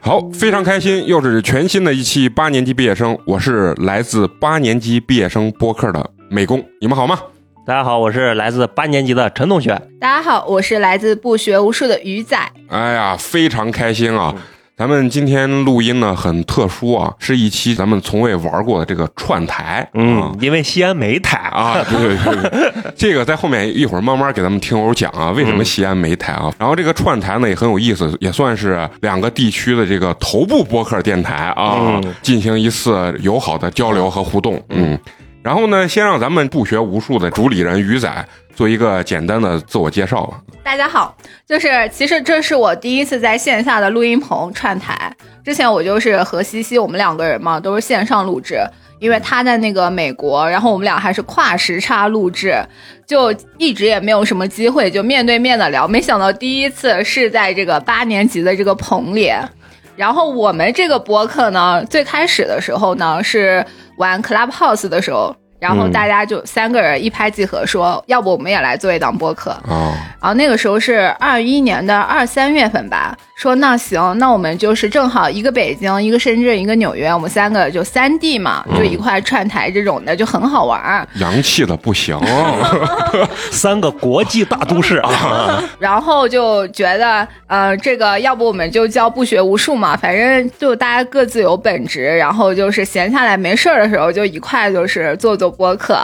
好，非常开心，又是全新的一期八年级毕业生，我是来自八年级毕业生播客的美工，你们好吗？大家好，我是来自八年级的陈同学。大家好，我是来自不学无术的鱼仔。哎呀，非常开心啊！咱们今天录音呢很特殊啊，是一期咱们从未玩过的这个串台。嗯，因为西安没台啊，对对对，这个在后面一会儿慢慢给咱们听友讲啊，为什么西安没台啊？然后这个串台呢也很有意思，也算是两个地区的这个头部播客电台啊，进行一次友好的交流和互动。嗯，然后呢，先让咱们不学无术的主理人鱼仔做一个简单的自我介绍。大家好，就是其实这是我第一次在线下的录音棚串台。之前我就是和西西，我们两个人嘛，都是线上录制，因为他在那个美国，然后我们俩还是跨时差录制，就一直也没有什么机会就面对面的聊。没想到第一次是在这个八年级的这个棚里。然后我们这个播客呢，最开始的时候呢是玩 Clubhouse 的时候。然后大家就三个人一拍即合，说要不我们也来做一档播客。哦，然后那个时候是二一年的二三月份吧，说那行，那我们就是正好一个北京，一个深圳，一个纽约，我们三个就三地嘛，就一块串台这种的，就很好玩。洋气的不行 三个国际大都市啊。然后就觉得，呃，这个要不我们就叫不学无术嘛，反正就大家各自有本职，然后就是闲下来没事儿的时候就一块就是做做。播客，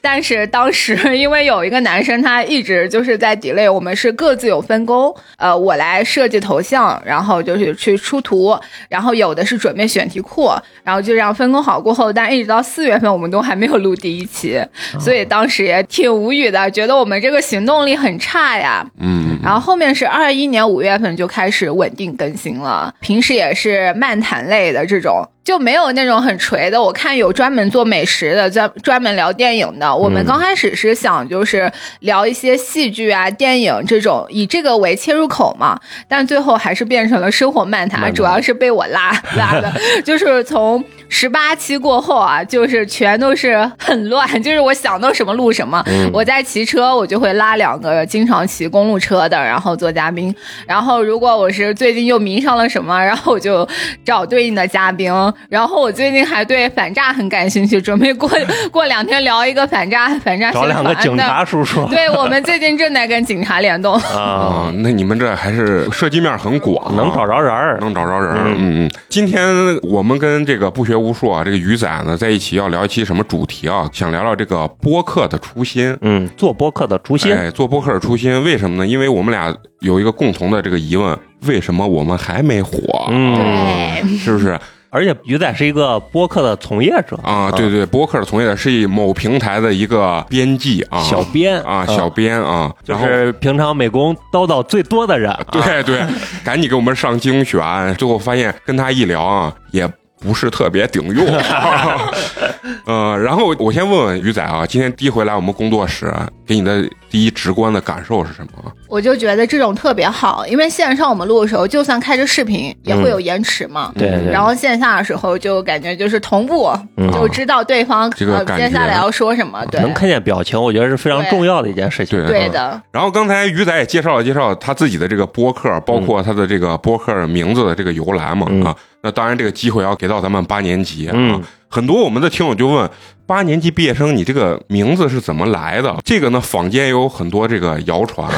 但是当时因为有一个男生，他一直就是在 delay，我们是各自有分工，呃，我来设计头像，然后就是去出图，然后有的是准备选题库，然后就这样分工好过后，但一直到四月份，我们都还没有录第一期，所以当时也挺无语的，觉得我们这个行动力很差呀。嗯，然后后面是二一年五月份就开始稳定更新了，平时也是漫谈类的这种。就没有那种很锤的，我看有专门做美食的，专专门聊电影的。我们刚开始是想就是聊一些戏剧啊、电影这种，以这个为切入口嘛。但最后还是变成了生活漫谈，主要是被我拉拉的。就是从十八期过后啊，就是全都是很乱，就是我想到什么录什么。我在骑车，我就会拉两个经常骑公路车的，然后做嘉宾。然后如果我是最近又迷上了什么，然后我就找对应的嘉宾。然后我最近还对反诈很感兴趣，准备过 过两天聊一个反诈反诈找两个警察叔叔。对我们最近正在跟警察联动 啊，那你们这还是涉及面很广，能找着人儿，能找着人儿。嗯嗯，今天我们跟这个不学无数啊，这个鱼仔呢在一起要聊一期什么主题啊？想聊聊这个播客的初心。嗯，做播客的初心。哎，做播客的初心，为什么呢？因为我们俩有一个共同的这个疑问：为什么我们还没火？对，是不是？而且鱼仔是一个播客的从业者啊，对对，播客的从业者是某平台的一个编辑啊，小编啊，小编啊，就是平常美工叨叨最多的人。对对，赶紧给我们上精选，最后发现跟他一聊啊，也。不是特别顶用，呃，然后我先问问鱼仔啊，今天第一回来我们工作室，给你的第一直观的感受是什么？我就觉得这种特别好，因为线上我们录的时候，就算开着视频也会有延迟嘛，对。然后线下的时候就感觉就是同步，就知道对方这个接下来要说什么，对，能看见表情，我觉得是非常重要的一件事情。对的。然后刚才鱼仔也介绍了介绍他自己的这个播客，包括他的这个播客名字的这个由来嘛啊。那当然，这个机会要给到咱们八年级啊。很多我们的听友就问：八年级毕业生，你这个名字是怎么来的？这个呢，坊间有很多这个谣传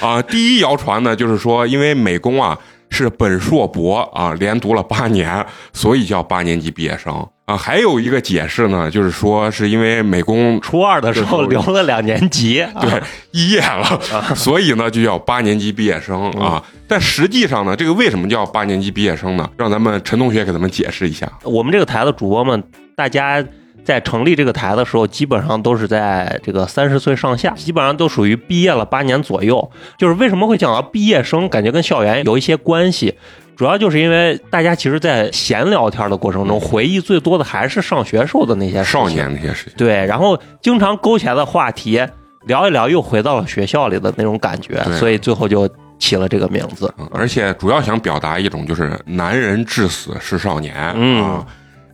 啊。第一谣传呢，就是说，因为美工啊是本硕博啊，连读了八年，所以叫八年级毕业生。啊，还有一个解释呢，就是说是因为美工初二的时候留了两年级，对，毕业了，所以呢就叫八年级毕业生啊。但实际上呢，这个为什么叫八年级毕业生呢？让咱们陈同学给咱们解释一下。我们这个台的主播们，大家在成立这个台的时候，基本上都是在这个三十岁上下，基本上都属于毕业了八年左右。就是为什么会讲到毕业生，感觉跟校园有一些关系。主要就是因为大家其实，在闲聊天的过程中，回忆最多的还是上学时候的那些少年那些事情。对，然后经常勾起来的话题，聊一聊又回到了学校里的那种感觉，所以最后就起了这个名字。嗯而且主要想表达一种就是男人至死是少年嗯啊。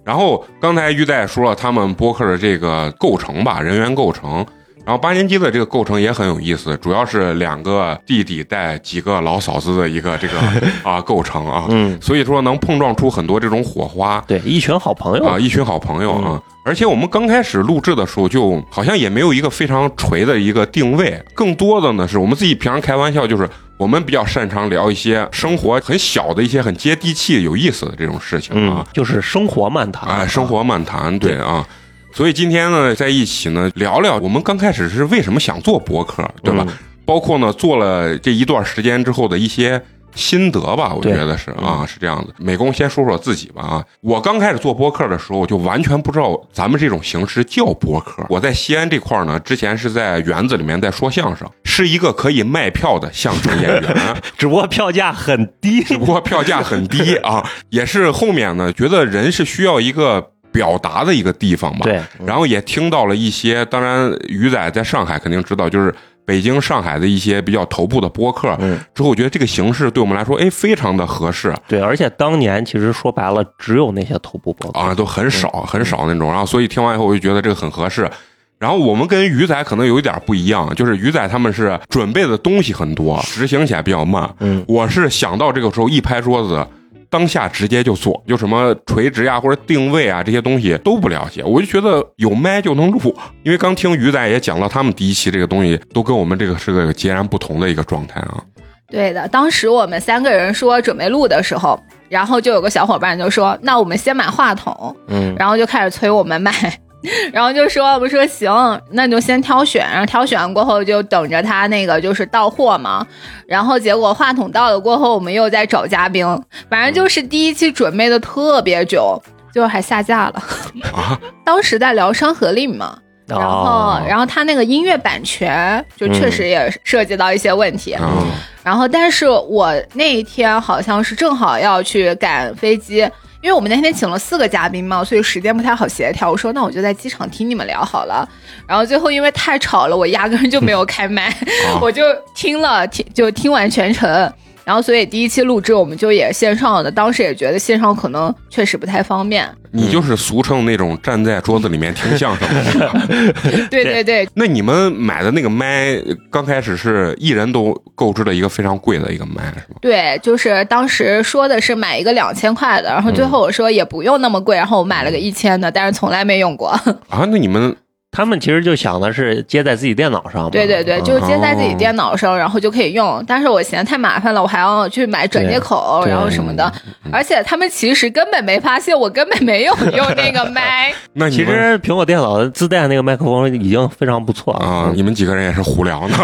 然后刚才于代说了他们播客的这个构成吧，人员构成。然后八年级的这个构成也很有意思，主要是两个弟弟带几个老嫂子的一个这个 啊构成啊，嗯，所以说能碰撞出很多这种火花。对，一群好朋友啊，一群好朋友嗯啊。而且我们刚开始录制的时候，就好像也没有一个非常锤的一个定位，更多的呢是我们自己平常开玩笑，就是我们比较擅长聊一些生活很小的一些很接地气、有意思的这种事情嗯啊，，就是生活漫谈，哎，生活漫谈，对啊。所以今天呢，在一起呢聊聊我们刚开始是为什么想做博客，对吧？嗯包括呢做了这一段时间之后的一些心得吧，我觉得是啊，是这样子。美工先说说自己吧啊，我刚开始做播客的时候，我就完全不知道咱们这种形式叫播客。我在西安这块儿呢，之前是在园子里面在说相声，是一个可以卖票的相声演员。只不过票价很低。只不过票价很低啊，也是后面呢，觉得人是需要一个表达的一个地方吧。对，然后也听到了一些，当然鱼仔在上海肯定知道，就是北京、上海的一些比较头部的播客。嗯，之后我觉得这个形式对我们来说，哎，非常的合适对，而且当年其实说白了，只有那些头部播客啊，都很少很少那种。然后所以听完以后，我就觉得这个很合适。然后我们跟鱼仔可能有一点不一样，就是鱼仔他们是准备的东西很多，执行起来比较慢。嗯，我是想到这个时候一拍桌子，当下直接就做，就什么垂直呀或者定位啊这些东西都不了解，我就觉得有麦就能录。因为刚听鱼仔也讲到，他们第一期这个东西都跟我们这个是个截然不同的一个状态啊。对的，当时我们三个人说准备录的时候，然后就有个小伙伴就说：“那我们先买话筒。”嗯，然后就开始催我们买，然后就说我说行，那你就先挑选，然后挑选完过后就等着他那个就是到货嘛。然后结果话筒到了过后，我们又在找嘉宾，反正就是第一期准备的特别久，最后还下架了。啊，当时在聊《山河令》嘛。然后，哦然后他那个音乐版权就确实也涉及到一些问题，啊然后，但是我那一天好像是正好要去赶飞机，因为我们那天请了四个嘉宾嘛，所以时间不太好协调。我说那我就在机场听你们聊好了。然后最后因为太吵了，我压根就没有开麦，我就听了听就听完全程。然后所以第一期录制我们就也线上的，当时也觉得线上可能确实不太方便。你就是俗称那种站在桌子里面听相声的。对对对，那你们买的那个麦，刚开始是一人都购置了一个非常贵的一个麦，是吗？对，就是当时说的是买一个两千块的，然后最后我说也不用那么贵，然后我买了个一千的，但是从来没用过。啊，那你们他们其实就想的是接在自己电脑上。对对对，就是接在自己电脑上，然后就可以用。但是我嫌太麻烦了，我还要去买转接口，然后什么的。而且他们其实根本没发现我根本没有用那个 麦。那你们实苹果电脑自带那个麦克风已经非常不错了啊，你们几个人也是胡聊呢。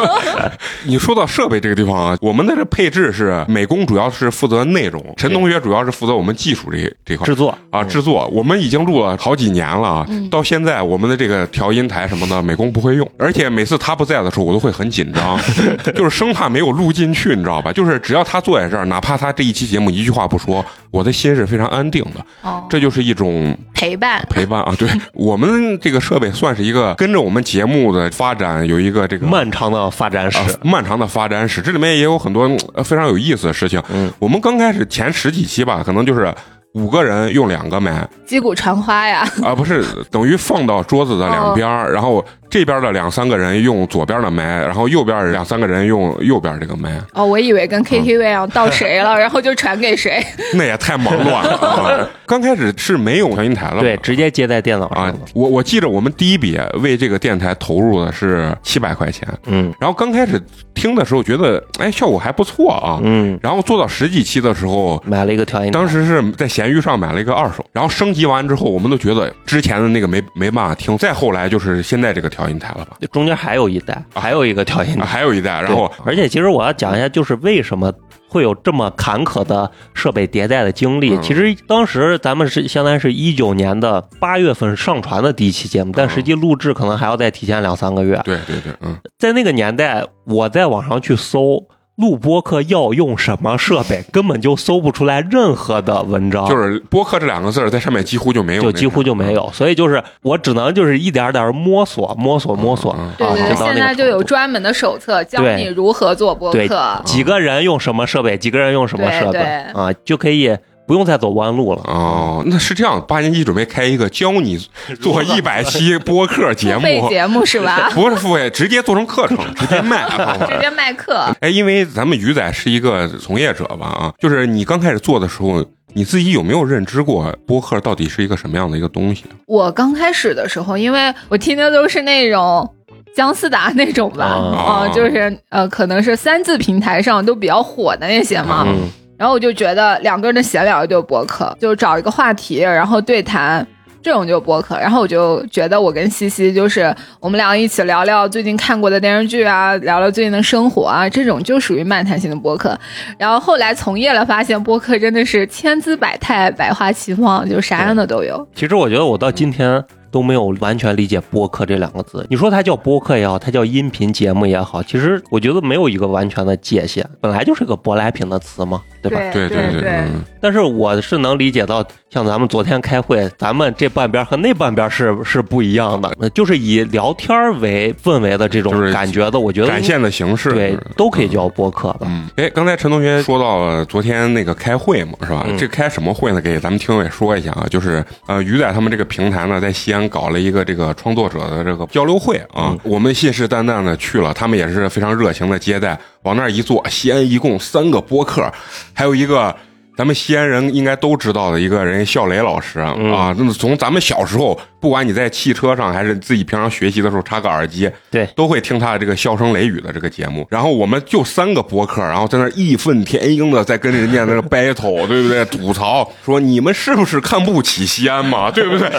你说到设备这个地方啊，我们的这配置是美工主要是负责内容，陈同学主要是负责我们技术这这块制作啊制作。我们已经录了好几年了啊，到现在我们的这个调音台什么的，美工不会用，而且每次他不在的时候，我都会很紧张，就是生怕没有录进去，你知道吧？就是只要他坐在这儿，哪怕他这一期节目一句话不说，我的心是非常安定的。哦，这就是一种陪伴。陪伴啊，对 我们这个设备算是一个跟着我们节目的发展有一个这个漫长的发展史。啊漫长的发展史，这里面也有很多呃非常有意思的事情。嗯，我们刚开始前十几期吧，可能就是五个人用两个麦。击鼓传花呀，啊，不是等于放到桌子的两边儿，然后这边的两三个人用左边的麦，然后右边两三个人用右边这个麦，哦，我以为跟 KTV 一样，到谁了，然后就传给谁。那也太忙乱了。啊刚开始是没有调音台了，对，直接接在电脑啊上的。，我我记得我们第一笔为这个电台投入的是七百块钱，嗯。然后刚开始听的时候觉得哎效果还不错啊，嗯，然后做到十几期的时候。买了一个调音台，当时是在闲鱼上买了一个二手，然后升级完之后，我们都觉得之前的那个没没办法听，再后来就是现在这个调音台了吧，中间还有一代，还有一个调音啊、台。还有一代，然后而且其实我要讲一下，就是为什么会有这么坎坷的设备迭代的经历。嗯其实当时咱们是相当于是一九年的八月份上传的第一期节目，但实际录制可能还要再提前两三个月。对对对，嗯在那个年代，我在网上去搜录播客要用什么设备，根本就搜不出来任何的文章，就是播客这两个字儿在上面几乎就没有，就几乎就没有。所以就是我只能就是一点点摸索，摸索，摸索。嗯对对对，啊现在就有专门的手册教你如何做播对客。几个人用什么设备，几个人用什么设备对对啊，就可以不用再走弯路了。哦，那是这样，八年级准备开一个教你做一百期播客节付费目，节目是吧？不是付费，直接做成课程，直接卖。直接卖课。哎，因为咱们鱼仔是一个从业者吧，啊，就是你刚开始做的时候，你自己有没有认知过播客到底是一个什么样的一个东西？我刚开始的时候，因为我听的都是那种姜思达那种吧，啊啊、就是呃，可能是三字平台上都比较火的那些嘛。嗯，然后我就觉得两个人的闲聊就是播客，就找一个话题，然后对谈。这种就是播客，然后我就觉得我跟西西就是我们俩一起聊聊最近看过的电视剧啊，聊聊最近的生活啊，这种就属于漫谈型的播客。然后后来从业了，发现播客真的是千姿百态、百花齐放，就啥样的都有。其实我觉得我到今天都没有完全理解“播客”这两个字。你说它叫播客也好，它叫音频节目也好，其实我觉得没有一个完全的界限，本来就是个舶来品的词嘛，对吧？对对对，嗯但是我是能理解到，像咱们昨天开会，咱们这半边和那半边是是不一样的，就是以聊天为氛围的这种感觉的，我觉得展现的形式对都可以叫播客的。嗯，哎，刚才陈同学说到了昨天那个开会嘛，是吧？嗯这开什么会呢？给咱们听友也说一下啊，就是呃，鱼仔他们这个平台呢，在西安搞了一个这个创作者的这个交流会啊，嗯我们信誓旦旦的去了，他们也是非常热情的接待，往那儿一坐，西安一共三个播客，还有一个。咱们西安人应该都知道的一个人，笑雷老师啊，嗯啊，那么从咱们小时候，不管你在汽车上还是自己平常学习的时候插个耳机，对都会听他的这个笑声雷雨的这个节目。然后我们就三个播客，然后在那义愤填膺的在跟人家那个 battle，对不对？吐槽说你们是不是看不起西安嘛？对不对？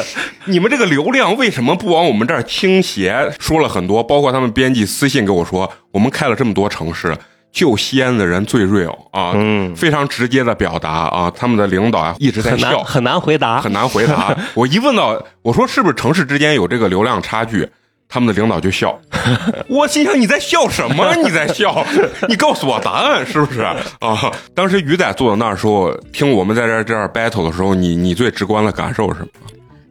你们这个流量为什么不往我们这儿倾斜？说了很多，包括他们编辑私信给我说，我们开了这么多城市。就西安的人最 real 啊，嗯非常直接的表达啊，他们的领导啊一直在笑，很难回答，很难回答。我一问到，我说是不是城市之间有这个流量差距？他们的领导就笑，我心想你在笑什么？你在笑？你告诉我答案是不是啊？当时鱼仔坐在那儿的时候，听我们在这儿这儿 battle 的时候，你你最直观的感受是什么？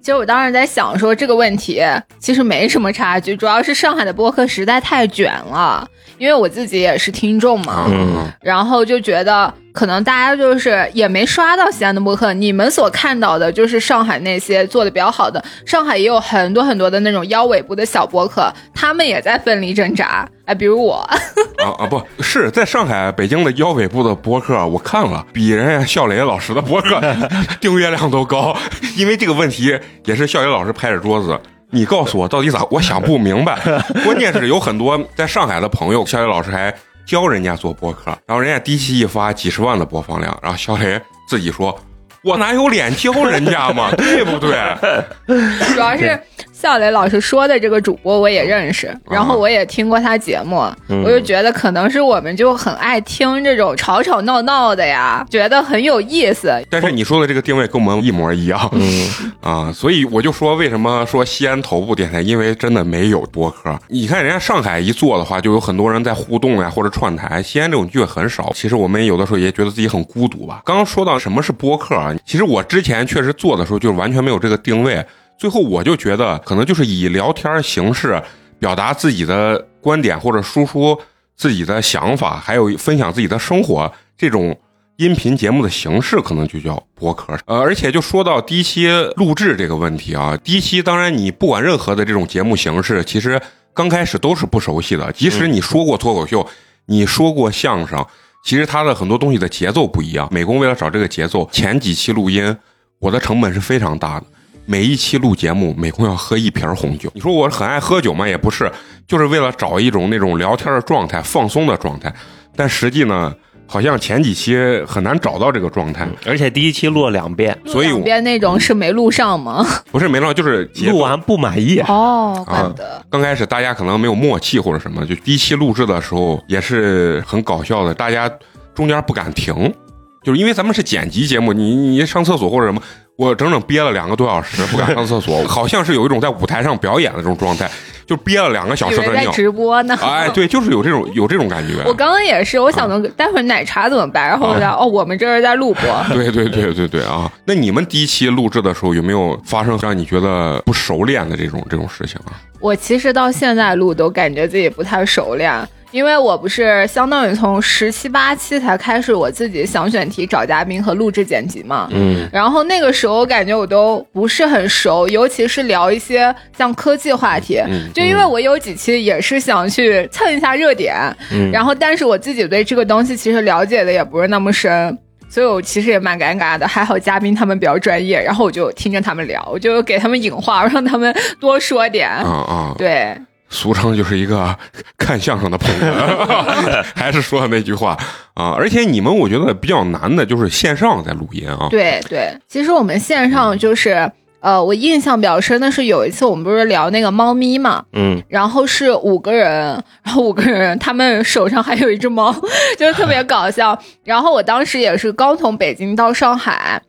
其实我当时在想说这个问题其实没什么差距，主要是上海的播客实在太卷了，因为我自己也是听众嘛，嗯。然后就觉得可能大家就是也没刷到西安的播客，你们所看到的就是上海那些做的比较好的，上海也有很多很多的那种腰尾部的小播客，他们也在奋力挣扎。哎，比如我，啊啊，不是在上海、北京的腰尾部的博客，我看了，比人家笑雷老师的博客 订阅量都高。因为这个问题，也是笑雷老师拍着桌子，你告诉我到底咋？我想不明白。关键是有很多在上海的朋友，笑雷老师还教人家做博客，然后人家第一期一发几十万的播放量，然后小雷自己说。我哪有脸教人家嘛，对不对？主要是笑雷老师说的这个主播我也认识，然后我也听过他节目，嗯我就觉得可能是我们就很爱听这种吵吵闹闹的呀，觉得很有意思。但是你说的这个定位跟我们一模一样，嗯，啊，所以我就说，为什么说西安头部电台？因为真的没有播客。你看人家上海一做的话，就有很多人在互动呀，或者串台。西安这种剧很少。其实我们有的时候也觉得自己很孤独吧。刚刚说到什么是播客啊，其实我之前确实做的时候就完全没有这个定位。最后我就觉得，可能就是以聊天形式表达自己的观点，或者输出自己的想法，还有分享自己的生活这种音频节目的形式，可能就叫播客。呃，而且就说到第一期录制这个问题啊，第一期当然你不管任何的这种节目形式，其实刚开始都是不熟悉的。即使你说过脱口秀，你说过相声，其实它的很多东西的节奏不一样。美工为了找这个节奏，前几期录音我的成本是非常大的。每一期录节目，每共要喝一瓶红酒。你说我很爱喝酒吗？也不是，就是为了找一种那种聊天的状态、放松的状态。但实际呢，好像前几期很难找到这个状态，而且第一期录了两遍，所以我两遍那种是没录上吗？不是没录，就是录完不满意，哦，怪不得。刚开始大家可能没有默契或者什么，就第一期录制的时候也是很搞笑的，大家中间不敢停，就是因为咱们是剪辑节目，你你上厕所或者什么，我整整憋了两个多小时 不敢上厕所，好像是有一种在舞台上表演的这种状态，就憋了两个小时的尿。直播呢。哎，对，就是有这种有这种感觉。我刚刚也是，我想着待会儿奶茶怎么办，然后我啊，哦，我们这是在录播。对对对对对啊！那你们第一期录制的时候有没有发生让你觉得不熟练的这种这种事情啊？我其实到现在录都感觉自己不太熟练，因为我不是相当于从十七八期才开始我自己想选题、找嘉宾和录制剪辑嘛。嗯然后那个时候我感觉我都不是很熟，尤其是聊一些像科技话题，嗯就因为我有几期也是想去蹭一下热点，嗯，然后但是我自己对这个东西其实了解的也不是那么深。所以我其实也蛮尴尬的，还好嘉宾他们比较专业，然后我就听着他们聊，我就给他们引话，让他们多说点。啊啊！对，俗称就是一个看相声的捧哏，还是说的那句话啊！而且你们我觉得比较难的就是线上在录音啊。对对，其实我们线上就是，呃，我印象比较深的是有一次我们不是聊那个猫咪嘛，嗯然后是五个人，然后五个人他们手上还有一只猫，就特别搞笑。然后我当时也是刚从北京到上海。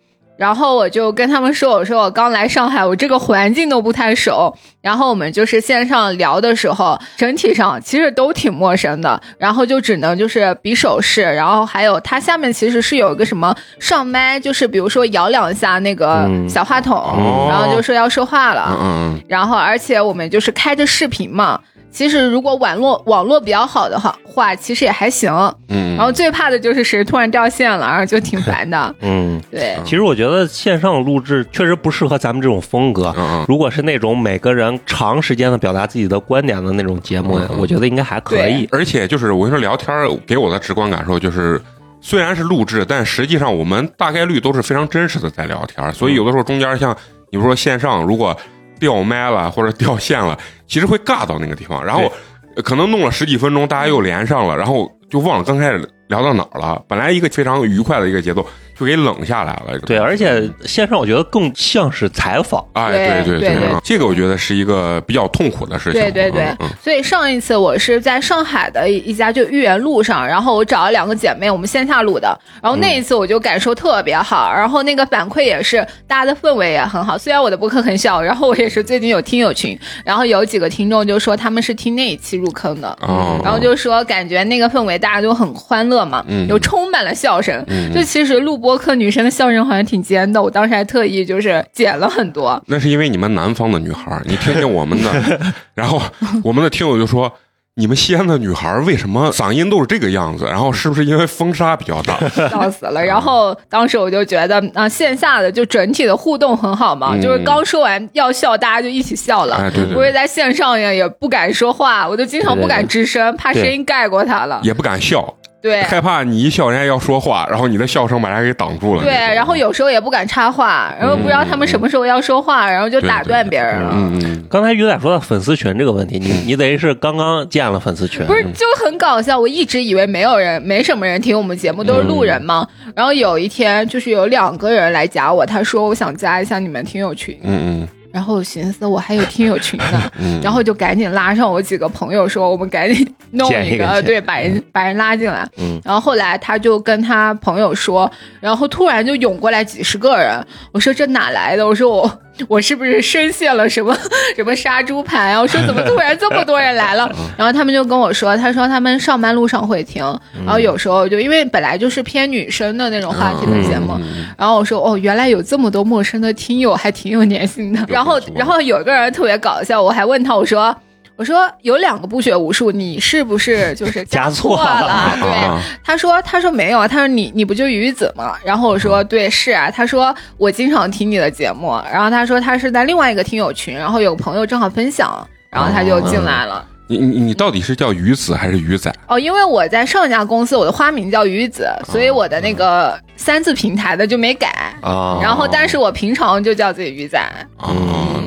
然后我就跟他们说，我说我刚来上海，我这个环境都不太熟。然后我们就是线上聊的时候，整体上其实都挺陌生的。然后就只能就是比手势，然后还有它下面其实是有一个什么上麦，就是比如说摇两下那个嗯小话筒，哦然后就说要说话了。嗯，然后而且我们就是开着视频嘛，其实如果网络网络比较好的话，话其实也还行。嗯，然后最怕的就是谁突然掉线了，然后就挺烦的。嗯，对，其实我觉得线上录制确实不适合咱们这种风格。嗯嗯如果是那种每个人长时间的表达自己的观点的那种节目我觉得应该还可以。而且就是我跟你说聊天儿给我的直观感受就是。虽然是录制，但实际上我们大概率都是非常真实的在聊天儿，所以有的时候中间像你比如说线上如果掉麦了或者掉线了，其实会尬到那个地方，然后呃可能弄了十几分钟，大家又连上了，然后就忘了刚开始聊到哪儿了。本来一个非常愉快的一个节奏，就给冷下来了。对，而且线上我觉得更像是采访。哎，对对对这个我觉得是一个比较痛苦的事情。对对对所以上一次我是在上海的一一家就豫园路上，然后我找了两个姐妹，我们线下录的。然后那一次我就感受特别好，然后那个反馈也是大家的氛围也很好。虽然我的播客很小，然后我也是最近有听友群，然后有几个听众就说他们是听那一期入坑的。哦，然后就说感觉那个氛围大家都很欢乐嘛，嗯有充满了笑声。嗯就其实录播课女生的笑声好像挺尖的，我当时还特意就是剪了很多。那是因为你们南方的女孩儿，你听听我们的，然后我们的听友就说。你们西安的女孩儿为什么嗓音都是这个样子？然后是不是因为风沙比较大？笑死了。然后当时我就觉得啊，线下的就整体的互动很好嘛，嗯就是刚说完要笑，大家就一起笑了。哎，对对不是对，在线上呀，也不敢说话，我就经常不敢吱声，怕声音盖过他了。也不敢笑，对害怕你一笑人家要说话，然后你的笑声把人家给挡住了。对，然后有时候也不敢插话，然后不知道他们什么时候要说话，然后就打断别人了。嗯嗯，刚才于仔说到粉丝群这个问题，你 你等于是刚刚建了粉丝群，不是，就很搞笑。我一直以为没有人，没什么人听我们节目，都是路人嘛。然后有一天，就是有两个人来加我，他说我想加一下你们听友群。嗯嗯然后我寻思我还有听友群呢，嗯然后就赶紧拉上我几个朋友说，我们赶紧弄一个，一个对，把人把人拉进来。嗯然后后来他就跟他朋友说，然后突然就涌过来几十个人。我说这哪来的？我说我我是不是深陷了什么什么杀猪盘啊？我说怎么突然这么多人来了？然后他们就跟我说，他说他们上班路上会听，然后有时候就因为本来就是偏女生的那种话题的节目，嗯然后我说哦，原来有这么多陌生的听友，还挺有粘性的。然后，然后有个人特别搞笑，我还问他，我说。我说有两个不学无术，你是不是就是 加错错了了？对，啊他说他说没有啊，他说你你不就鱼子吗？然后我说对是啊，他说我经常听你的节目，然后他说他是在另外一个听友群，然后有个朋友正好分享，然后他就进来了。你你你到底是叫鱼子还是鱼仔？哦，因为我在上一家公司，我的花名叫鱼子，所以我的那个三字平台的就没改。啊，然后，但是我平常就叫自己鱼仔。啊，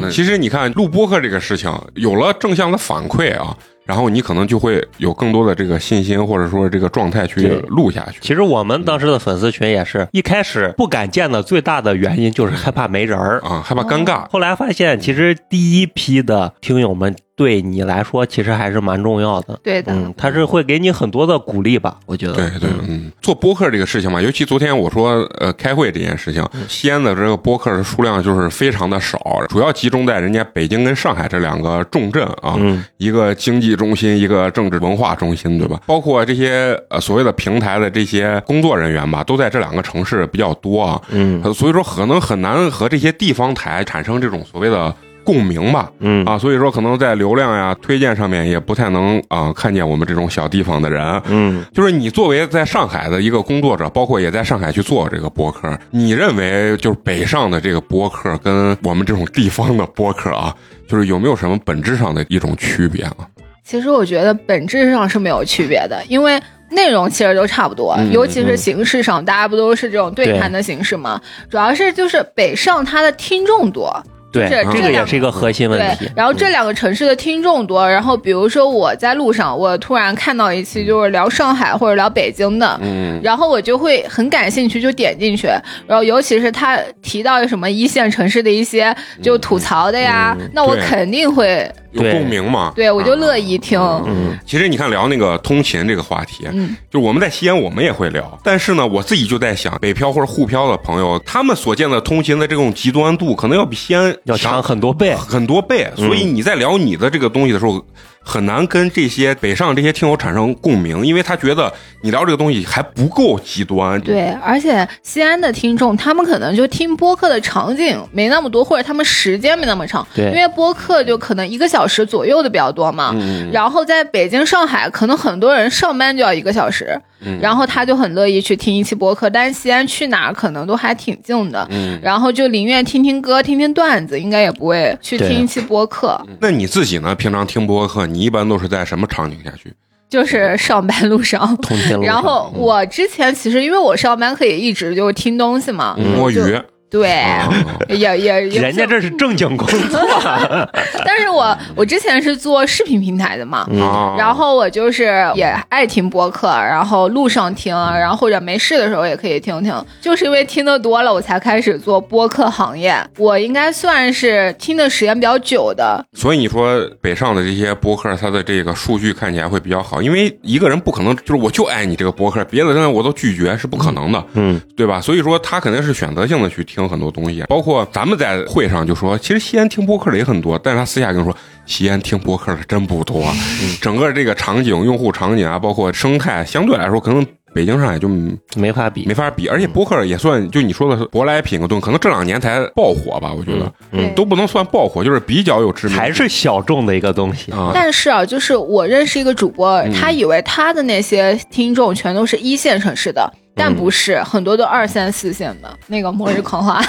那其实你看录播客这个事情，有了正向的反馈啊，然后你可能就会有更多的这个信心，或者说这个状态去录下去。其实我们当时的粉丝群也是一开始不敢建的最大的原因就是害怕没人儿。啊，害怕尴尬。后来发现，其实第一批的听友们对你来说其实还是蛮重要的。对的，嗯，他是会给你很多的鼓励吧？我觉得。对对，嗯，做播客这个事情嘛，尤其昨天我说呃开会这件事情，西安的这个播客的数量就是非常的少，主要集中在人家北京跟上海这两个重镇啊，嗯一个经济中心，一个政治文化中心，对吧？包括这些呃所谓的平台的这些工作人员吧，都在这两个城市比较多啊，嗯呃所以说可能很难和这些地方台产生这种所谓的共鸣吧。嗯啊，所以说可能在流量呀、推荐上面也不太能啊、看见我们这种小地方的人。嗯就是你作为在上海的一个工作者，包括也在上海去做这个播客，你认为就是北上的这个播客跟我们这种地方的播客啊，就是有没有什么本质上的一种区别啊？其实我觉得本质上是没有区别的，因为内容其实都差不多，嗯尤其是形式上，大家不都是这种对谈的形式吗？主要是就是北上它的听众多，对，这这个也是一个核心问对题。，然后这两个城市的听众多，然后比如说我在路上，我突然看到一期就是聊上海或者聊北京的，嗯。然后我就会很感兴趣，就点进去。然后尤其是他提到什么一线城市的一些就吐槽的呀，嗯那我肯定会，有共鸣嘛？对我就啊。乐意听。嗯其实你看聊那个通勤这个话题，嗯，就我们在西安我们也会聊，但是呢，我自己就在想，北漂或者沪漂的朋友，他们所见的通勤的这种极端度，可能要比西安要强很多倍。很多倍，嗯所以你在聊你的这个东西的时候，很难跟这些北上这些听友产生共鸣，因为他觉得你聊这个东西还不够极端。对，而且西安的听众，他们可能就听播客的场景没那么多，或者他们时间没那么长，对因为播客就可能一个小时左右的比较多嘛。嗯，然后在北京、上海，可能很多人上班就要一个小时，嗯然后他就很乐意去听一期播客。但是西安去哪儿可能都还挺近的，嗯，然后就宁愿听听歌、听听段子，应该也不会去听一期播客。那你自己呢？平常听播客，你一般都是在什么场景下去？就是上班路上。通路上然后我之前其实因为我上班可以一直就听东西嘛，摸鱼，对，啊也也也，人家这是正经工作，但是我我之前是做视频平台的嘛，啊，然后我就是也爱听播客，然后路上听，然后或者没事的时候也可以听听。就是因为听的多了，我才开始做播客行业。我应该算是听的时间比较久的，所以你说北上的这些播客，它的这个数据看起来会比较好，因为一个人不可能就是我就爱你这个播客，别的人我都拒绝是不可能的，嗯，对吧？所以说他肯定是选择性的去听很多东西，包括咱们在会上就说，其实西安听播客的也很多，但是他私下跟我说，西安听播客的真不多，整个这个场景、用户场景啊，包括生态，相对来说可能。北京、上海就没法比。没。法比，而且播客也算，就你说的舶来品个东西，可能这两年才爆火吧，我觉得、嗯。都不能算爆火，就是比较有知名度，还是小众的一个东西，啊，但是啊，就是我认识一个主播，他以为他的那些听众全都是一线城市的。但不是，很多都二三四线的。那个《末日狂花》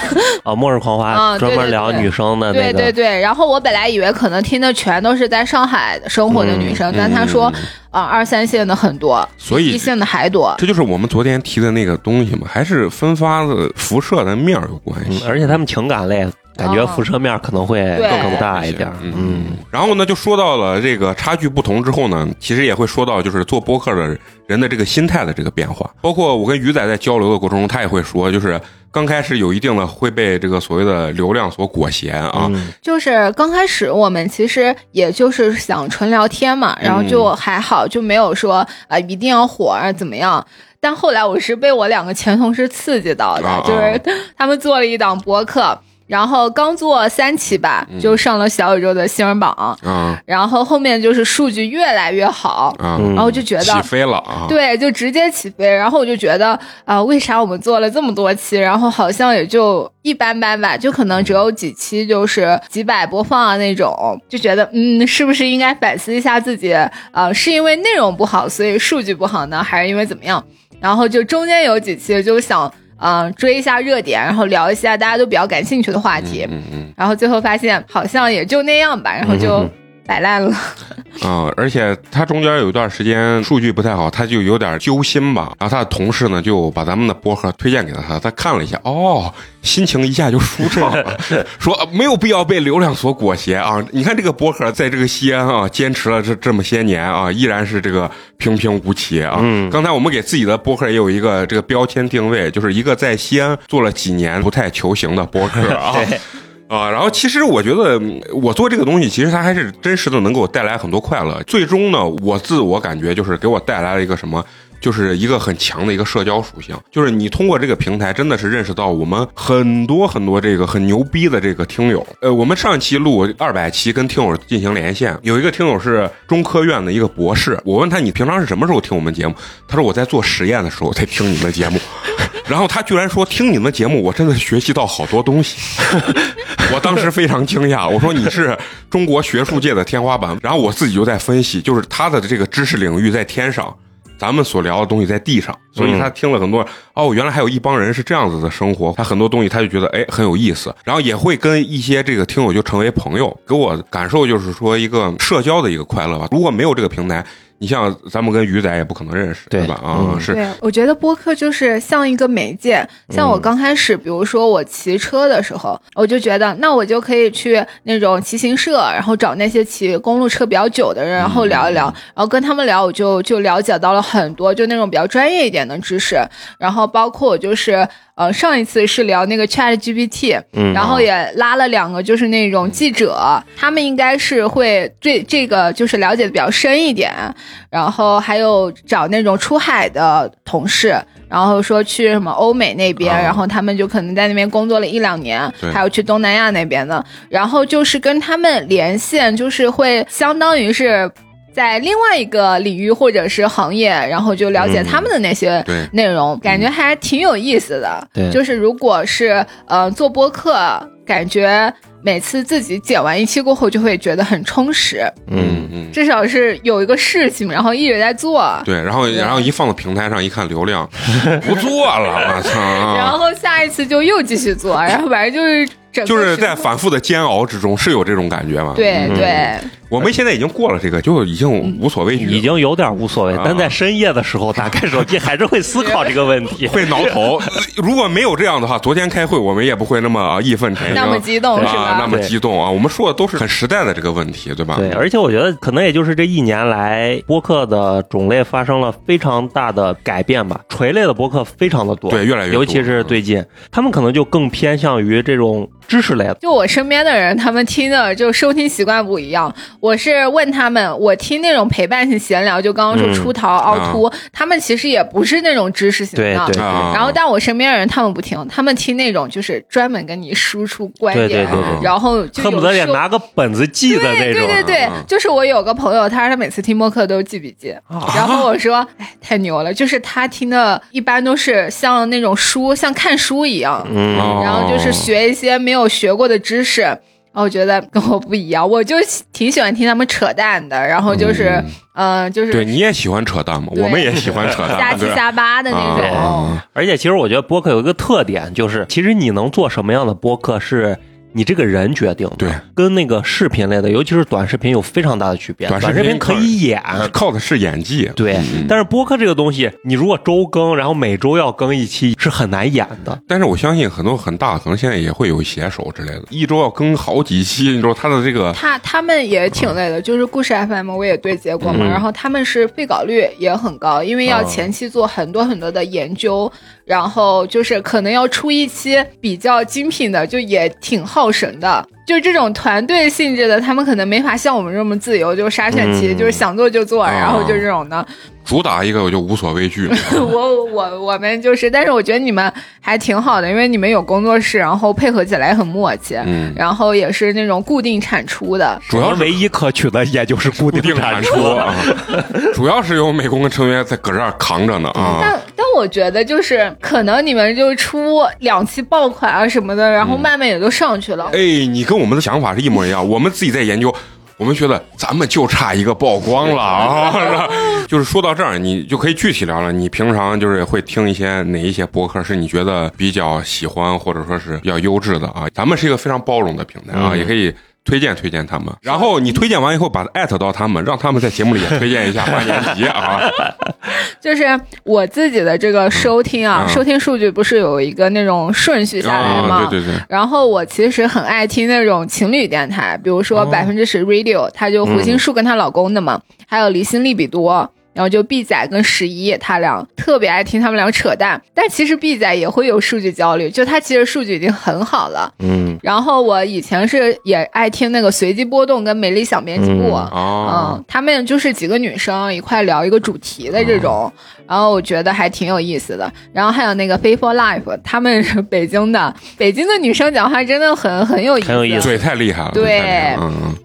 啊，末日狂花啊专门聊女生的那个，对对对，然后我本来以为可能听的全都是在上海生活的女生，但他说啊、二三线的很多，所以一线的还多。这就是我们昨天提的那个东西嘛，还是分发的辐射的面有关系。嗯而且他们情感类，感觉哦。辐射面可能会对。更大一点。嗯。嗯，然后呢，就说到了这个差距不同之后呢，其实也会说到就是做播客的人的这个心态的这个变化。包括我跟鱼仔在交流的过程中，他也会说，就是刚开始有一定的会被这个所谓的流量所裹挟啊，嗯。就是刚开始我们其实也就是想纯聊天嘛，然后就还好，就没有说啊、呃一定要火啊怎么样。但后来我是被我两个前同事刺激到的，啊就是他们做了一档播客，然后刚做三期吧，就上了小宇宙的新人榜，嗯然后后面就是数据越来越好，然后就觉得起。飞了啊！对，就直接起飞，然后我就觉得啊、为啥我们做了这么多期，然后好像也就一般般吧，就可能只有几期就是几百播放啊那种，就觉得嗯，是不是应该反思一下自己？呃，是因为内容不好，所以数据不好呢，还是因为怎么样？然后就中间有几期就想呃追一下热点，然后聊一下大家都比较感兴趣的话题，嗯嗯然后最后发现好像也就那样吧，然后就嗯摆烂了。啊，而且他中间有一段时间数据不太好，他就有点揪心吧。然后他的同事呢就把咱们的播客推荐给了他，他看了一下，哦，心情一下就舒畅了，说呃没有必要被流量所裹挟啊。你看这个播客在这个西安啊，坚持了这这么些年啊，依然是这个平平无奇啊。嗯刚才我们给自己的播客也有一个这个标签定位，就是一个在西安做了几年不太求行的播客啊。对，啊，然后其实我觉得我做这个东西，其实它还是真实的能给我带来很多快乐。最终呢，我自我感觉就是给我带来了一个什么，就是一个很强的一个社交属性。就是你通过这个平台，真的是认识到我们很多很多这个很牛逼的这个听友。呃，我们上一期录二百期跟听友进行连线，有一个听友是中科院的一个博士，我问他你平常是什么时候听我们节目？他说我在做实验的时候在听你们节目。然后他居然说听你们节目，我真的学习到好多东西。我当时非常惊讶，我说你是中国学术界的天花板。然后我自己就在分析，就是他的这个知识领域在天上，咱们所聊的东西在地上，所以他听了很多。哦，原来还有一帮人是这样子的生活，他很多东西他就觉得哎很有意思，然后也会跟一些这个听友就成为朋友，给我感受就是说一个社交的一个快乐吧。如果没有这个平台，你像咱们跟鱼仔也不可能认识，对吧？啊，嗯是对，我觉得播客就是像一个媒介。像我刚开始，比如说我骑车的时候，我就觉得，那我就可以去那种骑行社，然后找那些骑公路车比较久的人，然后聊一聊，然后跟他们聊，我就就了解到了很多，就那种比较专业一点的知识。然后包括我就是。呃，上一次是聊那个 Chat GPT，、嗯。然后也拉了两个就是那种记者，他们应该是会对这个就是了解的比较深一点，然后还有找那种出海的同事，然后说去什么欧美那边，啊。然后他们就可能在那边工作了一两年，还有去东南亚那边的，然后就是跟他们连线，就是会相当于是。在另外一个领域或者是行业，然后就了解他们的那些内容，感觉还挺有意思的。对就是如果是呃做播客，感觉每次自己剪完一期过后，就会觉得很充实，嗯嗯。至少是有一个事情，然后一直在做。对，然后然后一放到平台上，一看流量 不做了，我操！然后下一次就又继续做，然后反正就是整个就是在反复的煎熬之中，是有这种感觉吗？对对，我们现在已经过了这个，就已经无所畏惧，已经有点无所谓啊，但在深夜的时候打开手机还是会思考这个问题。会挠头。如果没有这样的话，昨天开会我们也不会那么啊义愤填膺，那么激动是啊，那？么激动啊！我们说的都是很实在的这个问题，对吧？对，而且我觉得可能也就是这一年来，播客的种类发生了非常大的改变吧。垂类的播客非常的多，对越来越多尤其是最近，他们可能就更偏向于这种知识类的。就我身边的人，他们听的就收听习惯不一样。我是问他们，我听那种陪伴性闲聊，就刚刚说嗯出逃、凹凸，他们其实也不是那种知识型的。对对啊然后，但我身边的人他们不听，他们听那种就是专门跟你输出观点，对对对然后就恨不得得拿个本子记的那对种。对对对啊，就是我有个朋友，他说他每次听播客都记笔记，啊然后我说，哎，太牛了，就是他听的一般都是像那种书，像看书一样，然后就是学一些没有学过的知识。然后我觉得跟我不一样，我就挺喜欢听他们扯淡的，然后就是，嗯、呃，就是对，你也喜欢扯淡吗？我们也喜欢扯淡，瞎七瞎八的那种。啊而且其实我觉得播客有一个特点，就是其实你能做什么样的播客是。你这个人决定的，对，跟那个视频类的，尤其是短视频有非常大的区别。短视频短视频可以演，靠的是演技。对，嗯但是播客这个东西，你如果周更，然后每周要更一期，是很难演的。但是我相信很多很大，可能现在也会有写手之类的，一周要更好几期，你知道他的这个他他们也挺累的，就是故事 FM 我也对接过嘛，嗯然后他们是废稿率也很高，因为要啊前期做很多很多的研究，然后就是可能要出一期比较精品的，就也挺耗神的。就这种团队性质的，他们可能没法像我们这么自由，就筛选题，嗯就是想做就做，啊然后就这种的。主打一个我就无所畏惧。我我我们就是，但是我觉得你们还挺好的，因为你们有工作室，然后配合起来很默契，嗯然后也是那种固定产出的。主要是唯一可取的也就是固定定产产出啊，主要是有美工跟成员在搁这儿扛着呢啊。但但我觉得就是可能你们就出两期爆款啊什么的，然后慢慢也就上去了。哎，你跟我们的想法是一模一样，我们自己在研究。我们觉得咱们就差一个曝光了啊！就是说到这儿，你就可以具体聊了。你平常就是会听一些哪一些博客是你觉得比较喜欢或者说是比较优质的啊？咱们是一个非常包容的平台啊，嗯也可以推荐推荐他们。然后你推荐完以后，把它艾特到他们，让他们在节目里也推荐一下 万年级啊。就是我自己的这个收听啊，嗯收听数据不是有一个那种顺序下来吗？啊，对对对，然后我其实很爱听那种情侣电台，比如说哦百分之十 Radio，她就胡心树跟她老公的嘛，还有离心利比多。然后就 B 仔跟十一他俩特别爱听他们俩扯淡，但其实 B 仔也会有数据焦虑，就他其实数据已经很好了。嗯。然后我以前是也爱听那个随机波动跟美丽小编辑部，嗯哦。嗯，他们就是几个女生一块聊一个主题的这种，然后我觉得还挺有意思的。然后还有那个 t for Life，他们是北京的，北京的女生讲话真的很很有意思，很有意思对，太厉害了，对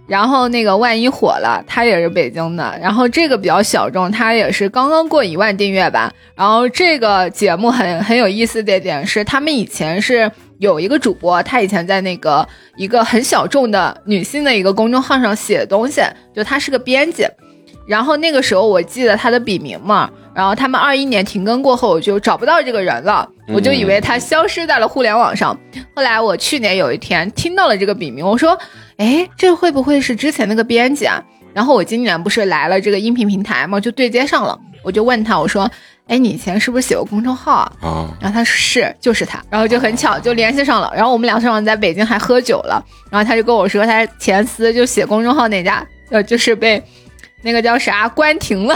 然后那个万一火了，他也是北京的，然后这个比较小众，他也是刚刚过一万订阅吧。然后这个节目很很有意思的点是，他们以前是有一个主播，他以前在那个一个很小众的女性的一个公众号上写东西，就他是个编辑。然后那个时候我记得他的笔名嘛，然后他们二一年停更过后，我就找不到这个人了，我就以为他消失在了互联网上。后来我去年有一天听到了这个笔名，我说，哎，这会不会是之前那个编辑啊？然后我今年不是来了这个音频平台嘛，就对接上了，我就问他，我说，哎，你以前是不是写过公众号啊？啊，然后他说是，就是他，然后就很巧就联系上了，然后我们俩上在北京还喝酒了，然后他就跟我说他前司就写公众号那家，呃，就是被那个叫啥关停了，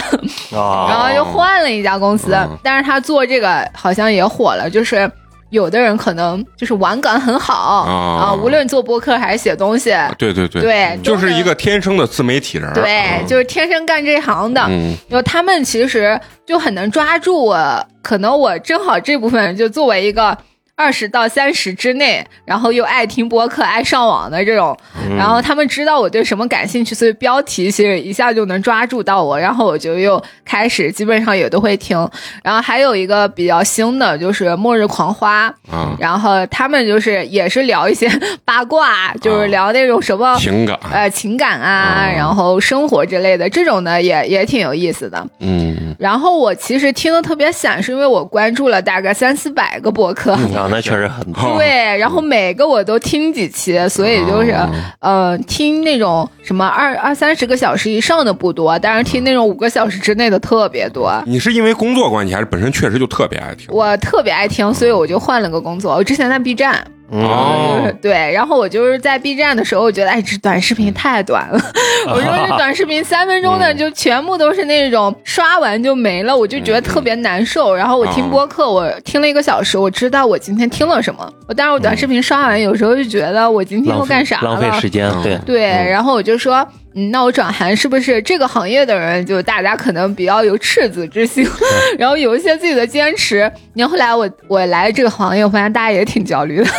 然啊，后又换了一家公司，嗯。但是他做这个好像也火了，就是有的人可能就是玩感很好啊。啊，无论做播客还是写东西，对对对，对，就是一个天生的自媒体人，对，嗯。就是天生干这行的。嗯。然后他们其实就很能抓住我，可能我正好这部分就作为一个二十到三十之内，然后又爱听播客、爱上网的这种，嗯。然后他们知道我对什么感兴趣，所以标题其实一下就能抓住到我，然后我就又开始基本上也都会听。然后还有一个比较新的就是《末日狂花》，啊，然后他们就是也是聊一些八卦，就是聊那种什么。情感，呃，情感啊，哦然后生活之类的，这种呢也也挺有意思的。嗯，然后我其实听的特别散，是因为我关注了大概三四百个博客，啊，那确实很多。哦对，然后每个我都听几期，所以就是、哦呃，听那种什么二二三十个小时以上的不多，但是听那种五个小时之内的特别多。你是因为工作关系，还是本身确实就特别爱听？我特别爱听，所以我就换了个工作。我之前在 B 站，哦 对，然后我就是在 B 站的时候，我觉得哎，这短视频太短了。我说这短视频三分钟的就全部都是那种刷完就没了，我就觉得特别难受。然后我听播客，我听了一个小时，我知道我今天听了什么。我但是我短视频刷完，有时候就觉得我今天都干啥浪费了？时间，对，对，然后我就说，嗯，那我转行是不是这个行业的人，就大家可能比较有赤子之心，然后有一些自己的坚持。你后后来我我来这个行业，我发现大家也挺焦虑的。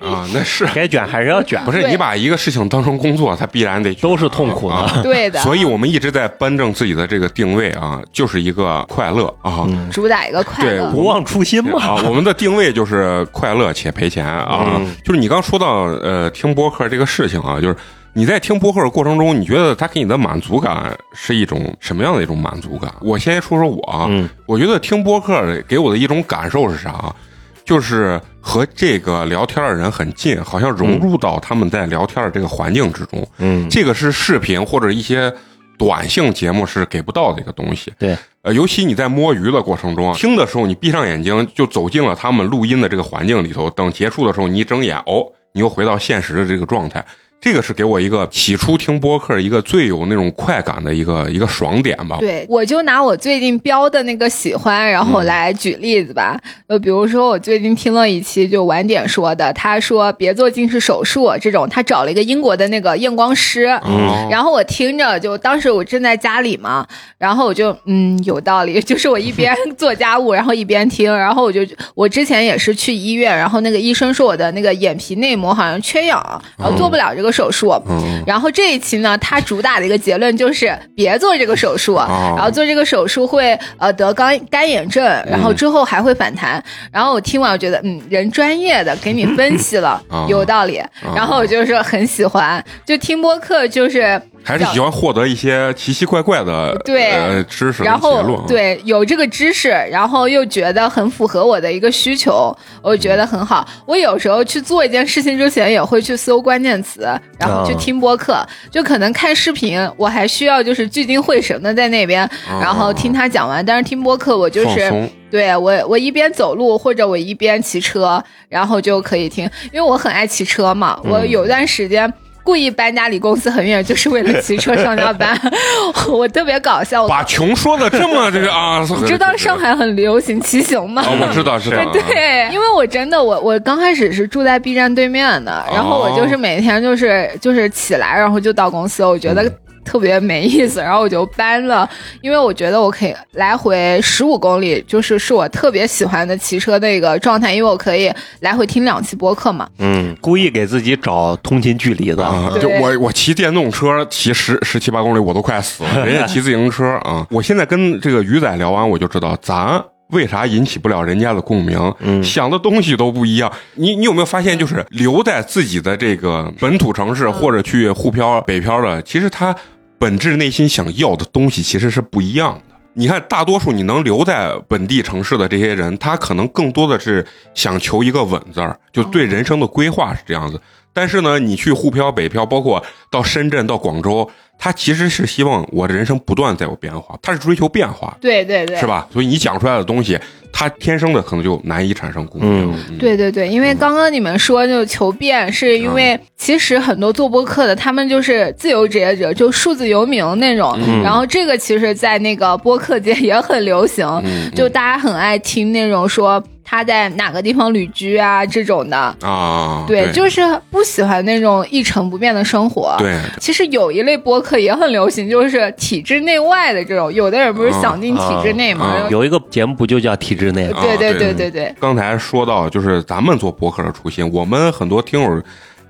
啊，那是该卷还是要卷，不是你把一个事情当成工作，它必然得都是痛苦的。啊对的，所以我们一直在扳正自己的这个定位啊，就是一个快乐啊。嗯，主打一个快乐。对不忘初心嘛。啊，我们的定位就是快乐且赔钱啊。嗯就是你刚说到呃听播客这个事情啊，就是你在听播客的过程中，你觉得它给你的满足感是一种什么样的一种满足感？我先说说我啊，嗯我觉得听播客给我的一种感受是啥啊？就是和这个聊天的人很近，好像融入到他们在聊天的这个环境之中。嗯，这个是视频或者一些短性节目是给不到的一个东西。对，呃，尤其你在摸鱼的过程中，听的时候你闭上眼睛就走进了他们录音的这个环境里头，等结束的时候你一睁眼，哦，你又回到现实的这个状态。这个是给我一个起初听播客一个最有那种快感的一个一个爽点吧。对，我就拿我最近标的那个喜欢，然后来举例子吧。呃，比如说我最近听了一期，就晚点说的，他说别做近视手术这种，他找了一个英国的那个验光师，嗯然后我听着就当时我正在家里嘛，然后我就嗯有道理，就是我一边做家务，然后一边听，然后我就我之前也是去医院，然后那个医生说我的那个眼皮内膜好像缺氧，然后做不了这个手术。嗯，然后这一期呢，他主打的一个结论就是别做这个手术，哦然后做这个手术会呃得干干眼症，然后之后还会反弹。然后我听完我觉得嗯，人专业的给你分析了，哦有道理。然后我就是很喜欢，就听播客就是。还是喜欢获得一些奇奇怪怪的对呃知识然。后对有这个知识，然后又觉得很符合我的一个需求，我觉得很好。我有时候去做一件事情之前，也会去搜关键词，然后去哦听播客。就可能看视频，我还需要就是聚精会神的在那边，哦然后听他讲完。但是听播客，我就是对我我一边走路或者我一边骑车，然后就可以听，因为我很爱骑车嘛。我有段时间。故意搬家离公司很远，就是为了骑车上下班。我特别搞笑，把穷说的这么 这个啊，知道上海很流行骑行吗？我知道，知道。对，因为我真的，我我刚开始是住在 B 站对面的，然后我就是每天就是就是起来，然后就到公司，我觉得。特别没意思，然后我就搬了，因为我觉得我可以来回十五公里，就是是我特别喜欢的骑车的一个状态，因为我可以来回听两期播客嘛。嗯，故意给自己找通勤距离的。就我我骑电动车骑十十七八公里，我都快死了。人家骑自行车啊，我现在跟这个鱼仔聊完，我就知道咱为啥引起不了人家的共鸣。嗯，想的东西都不一样。你你有没有发现，就是留在自己的这个本土城市或者去沪漂北漂的，其实他。本质内心想要的东西其实是不一样的。你看，大多数你能留在本地城市的这些人，他可能更多的是想求一个稳字儿，就对人生的规划是这样子。但是呢，你去沪漂、北漂，包括到深圳、到广州。他其实是希望我的人生不断在有变化，他是追求变化，对对对，是吧？所以你讲出来的东西，他天生的可能就难以产生共鸣。对对对，因为刚刚你们说就求变，是因为其实很多做播客的，他们就是自由职业者，就数字游民那种。然后这个其实，在那个播客界也很流行，就大家很爱听那种说。他在哪个地方旅居啊？这种的啊，对，就是不喜欢那种一成不变的生活。对，其实有一类播客也很流行，就是体制内外的这种。有的人不是想进体制内吗？有一个节目不就叫体制内？对对对对对。刚才说到，就是咱们做播客的初心，我们很多听友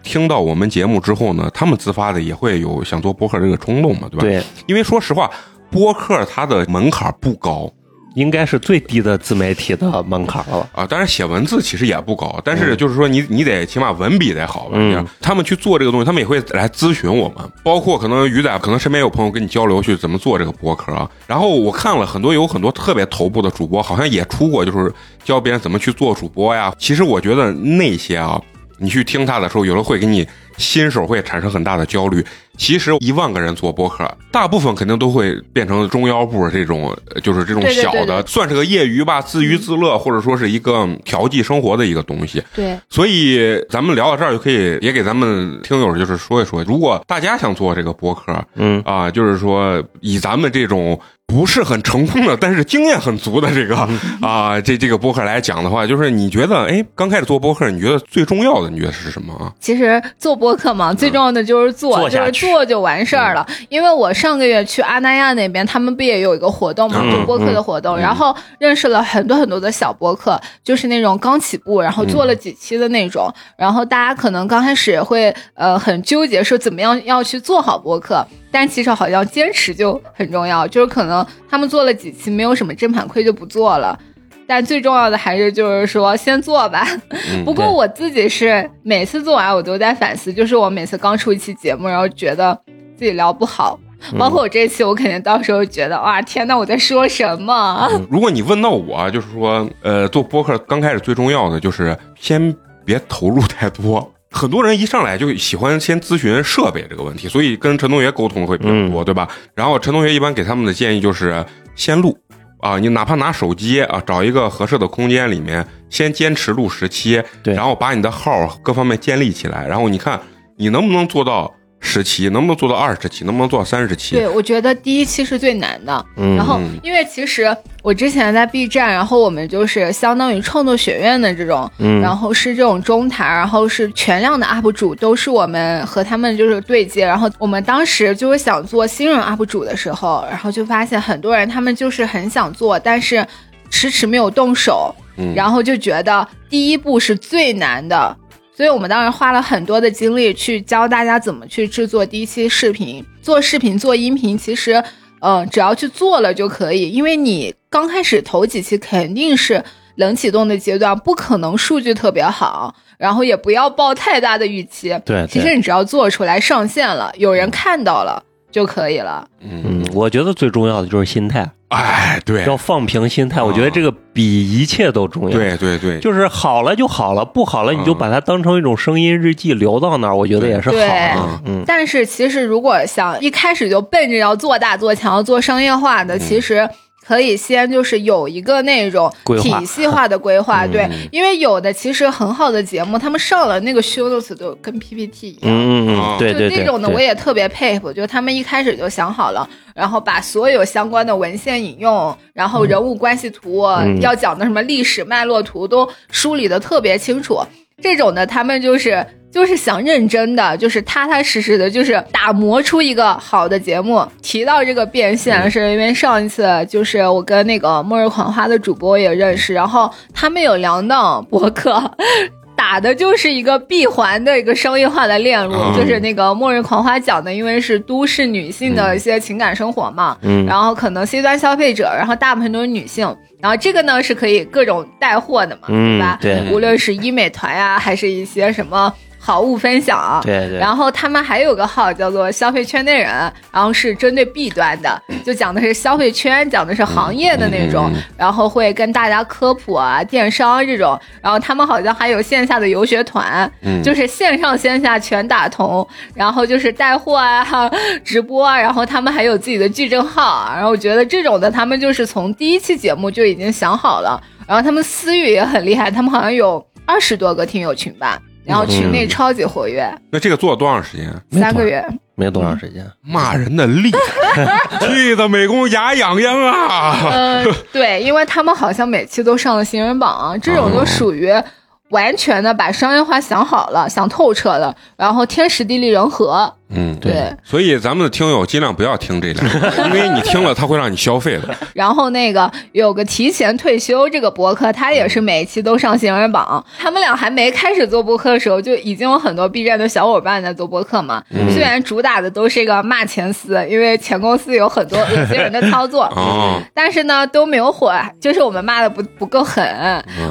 听到我们节目之后呢，他们自发的也会有想做播客这个冲动嘛，对吧？对。因为说实话，播客它的门槛不高。应该是最低的自媒体的门槛了啊！当然写文字其实也不高，但是就是说你你得起码文笔得好吧？嗯，他们去做这个东西，他们也会来咨询我们，包括可能鱼仔可能身边有朋友跟你交流去怎么做这个博客啊。然后我看了很多有很多特别头部的主播，好像也出过就是教别人怎么去做主播呀。其实我觉得那些啊，你去听他的时候，有的会给你。新手会产生很大的焦虑。其实一万个人做播客，大部分肯定都会变成中腰部这种，就是这种小的，算是个业余吧，自娱自乐，或者说是一个调剂生活的一个东西。对，所以咱们聊到这儿就可以也给咱们听友就是说一说，如果大家想做这个播客，嗯啊，就是说以咱们这种。不是很成功的，但是经验很足的这个啊，这这个播客来讲的话，就是你觉得，哎，刚开始做播客，你觉得最重要的，你觉得是什么啊？其实做播客嘛，最重要的就是做，就是做就完事儿了。因为我上个月去阿那亚那边，他们不也有一个活动嘛，做播客的活动，然后认识了很多很多的小播客，就是那种刚起步，然后做了几期的那种，然后大家可能刚开始会呃很纠结，说怎么样要去做好播客。但其实好像坚持就很重要，就是可能他们做了几期没有什么正反馈就不做了，但最重要的还是就是说先做吧。不过我自己是每次做完我都在反思，就是我每次刚出一期节目，然后觉得自己聊不好，包括我这期我肯定到时候觉得哇天呐，我在说什么？如果你问到我，就是说呃做播客刚开始最重要的就是先别投入太多。很多人一上来就喜欢先咨询设备这个问题，所以跟陈同学沟通会比较多，对吧？然后陈同学一般给他们的建议就是先录啊，你哪怕拿手机啊，找一个合适的空间里面，先坚持录十期，然后把你的号各方面建立起来，然后你看你能不能做到。十期能不能做到二十期？能不能做到三十期？对，我觉得第一期是最难的。嗯然后，因为其实我之前在 B 站，然后我们就是相当于创作学院的这种，嗯然后是这种中台，然后是全量的 UP 主，都是我们和他们就是对接。然后我们当时就是想做新人 UP 主的时候，然后就发现很多人他们就是很想做，但是迟迟没有动手，然后就觉得第一步是最难的。所以我们当时花了很多的精力去教大家怎么去制作第一期视频，做视频做音频，其实，呃，只要去做了就可以。因为你刚开始头几期肯定是冷启动的阶段，不可能数据特别好，然后也不要抱太大的预期。对，其实你只要做出来上线了，有人看到了。就可以了。嗯，我觉得最重要的就是心态。哎，对，要放平心态。我觉得这个比一切都重要。对对对，就是好了就好了，不好了你就把它当成一种声音日记留到那儿，我觉得也是好的。嗯。但是其实如果想一开始就奔着要做大做强、要做商业化的，其实。可以先就是有一个那种体系化的规划，嗯。对，因为有的其实很好的节目，他们上了那个 show notes 都跟 PPT 一样。嗯嗯对。对对，就那种的，我也特别佩服，就他们一开始就想好了，然后把所有相关的文献引用，然后人物关系图、嗯。要讲的什么历史脉络图都梳理的特别清楚。这种的，他们就是就是想认真的，就是踏踏实实的，就是打磨出一个好的节目。提到这个变嗯现，是因为上一次就是我跟那个末日狂花的主播也认识，然后他们有两档博客。打的就是一个闭环的一个商业化的链路，嗯就是那个《末日狂花》讲的，因为是都市女性的一些情感生活嘛，嗯然后可能 C 端消费者，然后大部分都是女性，然后这个呢是可以各种带货的嘛，嗯对吧？对无论是医美团呀、还是一些什么好物分享。啊，对对，然后他们还有个号叫做消费圈内人，然后是针对 B 端的，就讲的是消费圈，讲的是行业的那种，嗯嗯然后会跟大家科普啊，电商这种，然后他们好像还有线下的游学团，嗯。就是线上线下全打通，然后就是带货啊、直播啊，然后他们还有自己的矩阵号啊，然后我觉得这种的他们就是从第一期节目就已经想好了，然后他们私域也很厉害，他们好像有二十多个听友群吧。然后群内超级活跃，那这个做了多长时间？三个月。没多长时间，骂人的厉害，气得美工牙痒痒啊！嗯，对，因为他们好像每期都上了新人榜，这种就属于完全的把商业化想好了、想透彻了，然后天时地利人和。嗯，对，所以咱们的听友尽量不要听这两个，因为你听了他会让你消费的。然后那个有个提前退休这个博客，他也是每一期都上新人榜。他们俩还没开始做博客的时候，就已经有很多 B 站的小伙伴在做博客嘛。虽然主打的都是一个骂前司，因为前公司有很多 恶心人的操作，哦，但是呢都没有火，就是我们骂的不不够狠。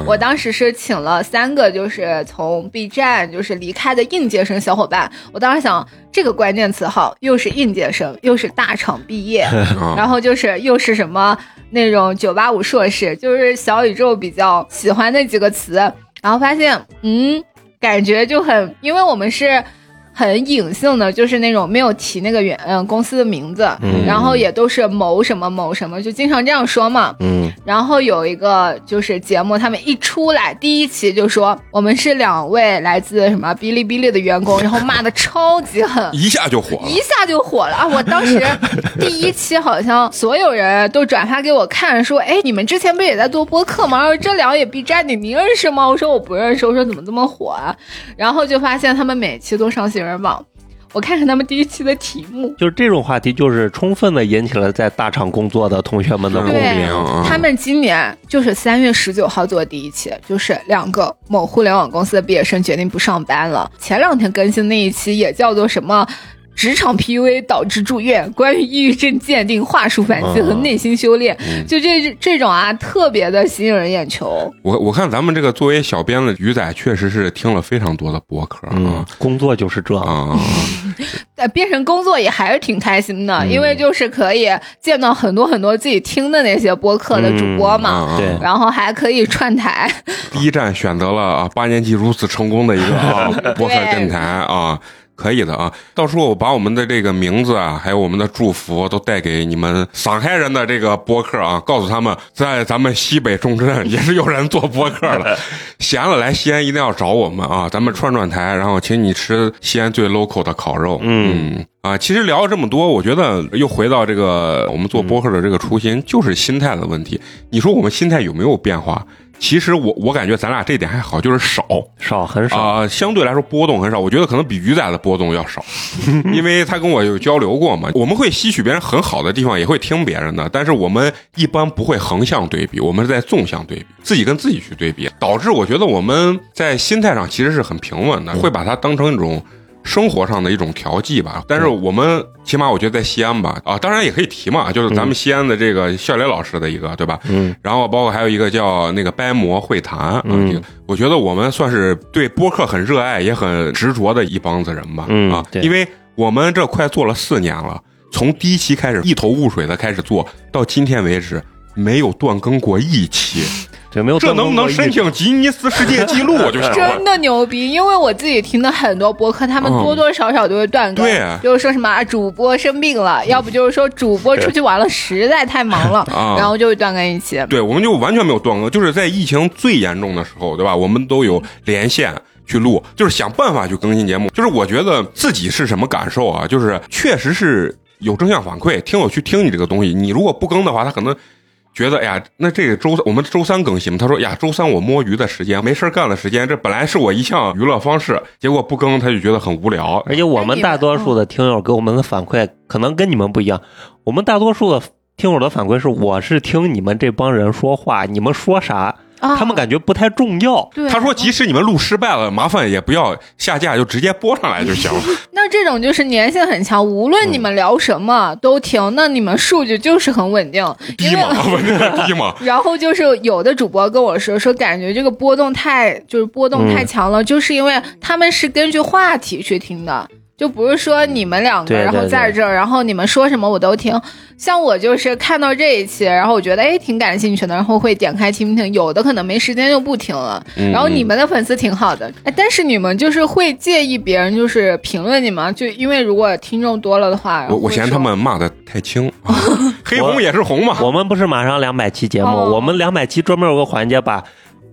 我当时是请了三个，就是从 B 站就是离开的应届生小伙伴。我当时想，这个关键词号，又是应届生，又是大厂毕业，啊然后就是又是什么那种九八五硕士，就是小宇宙比较喜欢那几个词，然后发现，嗯，感觉就很，因为我们是。很隐性的，就是那种没有提那个原嗯公司的名字，嗯然后也都是某什么某什么，就经常这样说嘛。嗯然后有一个就是节目，他们一出来第一期就说我们是两位来自什么哔哩哔哩的员工，然后骂的超级狠，一下就火了一。下就火了啊！我当时第一期好像所有人都转发给我看，说：“哎，你们之前不也在做播客吗？然后这俩也 B 站你，你认识吗？”我说：“我不认识。”我说：“怎么这么火啊？”然后就发现他们每期都上新人网。我看看他们第一期的题目，就是这种话题，就是充分的引起了在大厂工作的同学们的共鸣。啊他们今年就是三月十九号做的第一期，就是两个某互联网公司的毕业生决定不上班了。前两天更新那一期也叫做什么？职场 PUA 导致住院，关于抑郁症鉴定、话术反击和内心修炼，就这这种啊，特别的吸引人眼球。我我看咱们这个作为小编的鱼仔，确实是听了非常多的播客嗯啊，工作就是这。啊，呃，变成工作也还是挺开心的，因为就是可以见到很多很多自己听的那些播客的主播嘛，啊对然后还可以串台。第一站选择了啊八年级如此成功的一个啊 播客电台啊。可以的啊，到时候我把我们的这个名字啊，还有我们的祝福都带给你们上海人的这个播客啊，告诉他们，在咱们西北重镇也是有人做播客的，闲了来西安一定要找我们啊，咱们串串台，然后请你吃西安最 local 的烤肉，嗯啊，其实聊了这么多，我觉得又回到这个我们做播客的这个初心，就是心态的问题。你说我们心态有没有变化？其实我我感觉咱俩这点还好，就是少少很少。啊、相对来说波动很少。我觉得可能比鱼仔的波动要少，因为他跟我有交流过嘛。我们会吸取别人很好的地方，也会听别人的，但是我们一般不会横向对比，我们是在纵向对比，自己跟自己去对比，导致我觉得我们在心态上其实是很平稳的，会把它当成一种。生活上的一种调剂吧，但是我们起码我觉得在西安吧，啊，当然也可以提嘛，就是咱们西安的这个笑雷老师的一个，对吧？嗯，然后包括还有一个叫那个掰馍会谈啊，嗯。这个我觉得我们算是对播客很热爱也很执着的一帮子人吧，啊，嗯对。因为我们这快做了四年了，从第一期开始一头雾水的开始做，到今天为止没有断更过一期。对，没有这能不能申请吉尼斯世界纪录？我就想真。的牛逼，因为我自己听的很多播客，他们嗯多多少少都会断更，对就是说什么啊主播生病了，要不就是说主播出去玩了，实在太忙了，啊然后就会断更一期。对，我们就完全没有断更，就是在疫情最严重的时候，对吧？我们都有连线去录，就是想办法去更新节目。就是我觉得自己是什么感受啊？就是确实是有正向反馈，听友去听你这个东西，你如果不更的话，他可能。觉得哎呀，那这个周我们周三更新？他说呀，周三我摸鱼的时间，没事干的时间，这本来是我一项娱乐方式，结果不更他就觉得很无聊。而且我们大多数的听友给我们的反馈可能跟你们不一样，我们大多数的听友的反馈是，我是听你们这帮人说话，你们说啥，他们感觉不太重要。对他说，即使你们录失败了，麻烦也不要下架，就直接播上来就行了。那这种就是粘性很强，无论你们聊什么都听，那你们数据就是很稳定，因为低嘛，稳定低嘛。然后就是有的主播跟我说，说感觉这个波动太就是波动太强了，就是因为他们是根据话题去听的。就不是说你们两个，对对然后在这儿，然后你们说什么我都听。像我就是看到这一期，然后我觉得哎挺感兴趣的，然后会点开听听。有的可能没时间就不听了。嗯然后你们的粉丝挺好的，哎，但是你们就是会介意别人就是评论你们？就因为如果听众多了的话，我我嫌他们骂的太轻，啊 黑红也是红嘛。我们不是马上两百期节目，哦我们两百期专门有个环节把。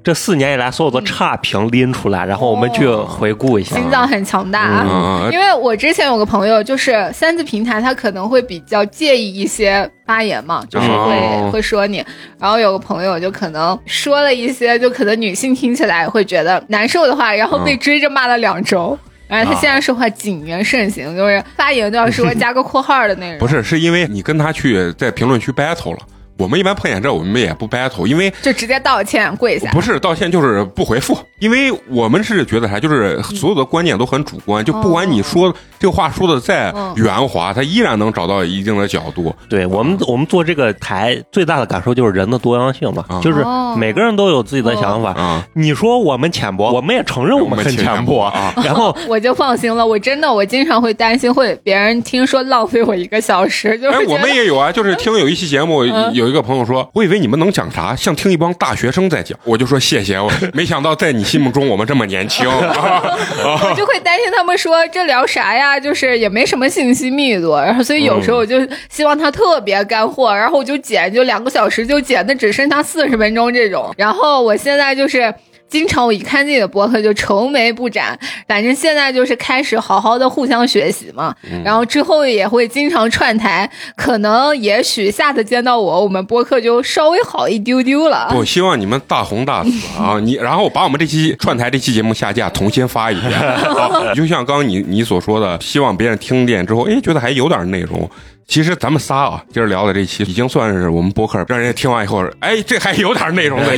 这四年以来所有的差评拎出来，然后我们去回顾一下。心脏很强大啊。因为我之前有个朋友，就是三字平台，他可能会比较介意一些发言嘛，就是会、哦会说你。然后有个朋友就可能说了一些，就可能女性听起来会觉得难受的话，然后被追着骂了两周。然后他现在说话谨言慎行，就是发言都要说 加个括号的那种。不是，是因为你跟他去在评论区 battle 了。我们一般碰见这，我们也不 battle，因为就直接道歉跪下。不是道歉就是不回复，因为我们是觉得啥，就是所有的观念都很主观，就不管你说这个话说的再圆滑，他依然能找到一定的角度。对我们，我们做这个台最大的感受就是人的多样性嘛，啊。就是哦。每个人都有自己的想法。啊，你说我们浅薄，我们也承认我们很浅薄。啊。然后 我就放心了，我真的我经常会担心会别人听说浪费我一个小时，就是哎，我们也有啊，就是听有一期节目，有一个朋友说，我以为你们能讲啥，像听一帮大学生在讲，我就说谢谢，我 没想到在你心目中我们这么年轻 我就会担心他们说这聊啥呀，就是也没什么信息密度，然后所以有时候我就希望他特别干货，然后我就剪，就两个小时就剪的只剩下四十分钟这种。然后我现在就是。经常我一看自己的博客就愁眉不展，反正现在就是开始好好的互相学习嘛，然后之后也会经常串台，可能也许下次见到我，我们播客就稍微好一丢丢了。我希望你们大红大紫啊！你然后把我们这期串台这期节目下架，重新发一遍。就像刚刚你你所说的，希望别人听见之后，哎，觉得还有点内容。其实咱们仨啊，今儿聊的这期已经算是我们博客让人家听完以后，哎，这还有点内容的。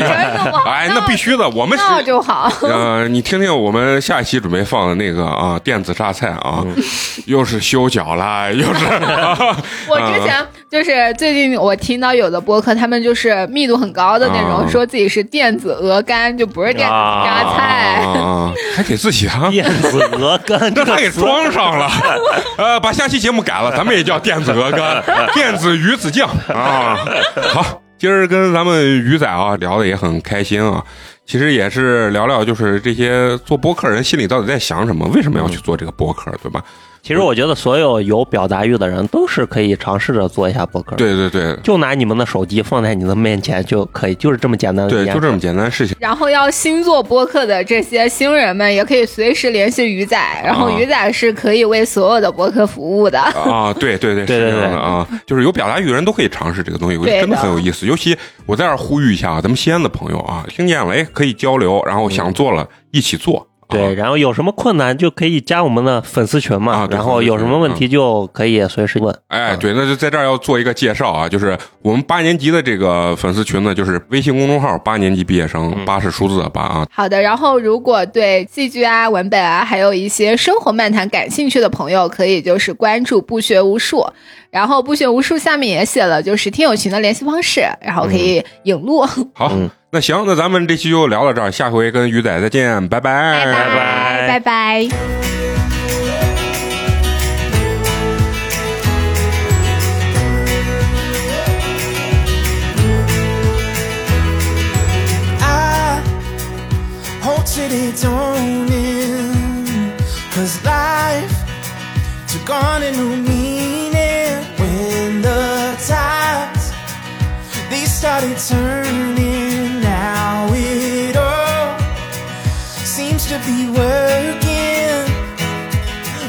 哎，那必须的，我们那。就好。呃，你听听我们下一期准备放的那个啊，电子榨菜啊，又是修脚啦，又是 我之前就是最近我听到有的播客，他们就是密度很高的那种，啊说自己是电子鹅肝，就不是电子榨菜。啊，还给自己啊，电子鹅肝 这这还给，装上了。呃，把下期节目改了，咱们也叫电子鹅肝、电子鱼子酱啊。好，今儿跟咱们鱼仔啊聊的也很开心啊。其实也是聊聊，就是这些做播客人心里到底在想什么，为什么要去做这个播客，对吧？其实我觉得所有有表达欲的人都是可以尝试着做一下博客。，对对对就拿你们的手机放在你的面前就可以，就是这么简单对，就这么简单的事情。然后要新做播客的这些新人们，也可以随时联系鱼仔，然后鱼仔是可以为所有的播客服务的。啊，对对对，对 对是这样的对啊，就是有表达欲的人都可以尝试这个东西，我觉得真的很有意思。尤其我在这儿呼吁一下啊，咱们西安的朋友啊，听见了哎可以交流，然后想做了一起做。对，啊然后有什么困难就可以加我们的粉丝群嘛，啊然后有什么问题就可以随时问。哎，对，那就在这儿要做一个介绍啊，就是我们八年级的这个粉丝群呢，就是微信公众号“八年级毕业生”，八是数字的八啊。好的，然后如果对戏剧啊、文本啊，还有一些生活漫谈感兴趣的朋友，可以就是关注不学无术。然后不学无术下面也写了就是听友群的联系方式，然后可以引路。好，嗯那行，那咱们这期就聊到这儿，下回跟鱼仔再见，拜拜，拜拜拜拜。don't end. Cause life took on a new meaning started turning. Now it all seems to be working.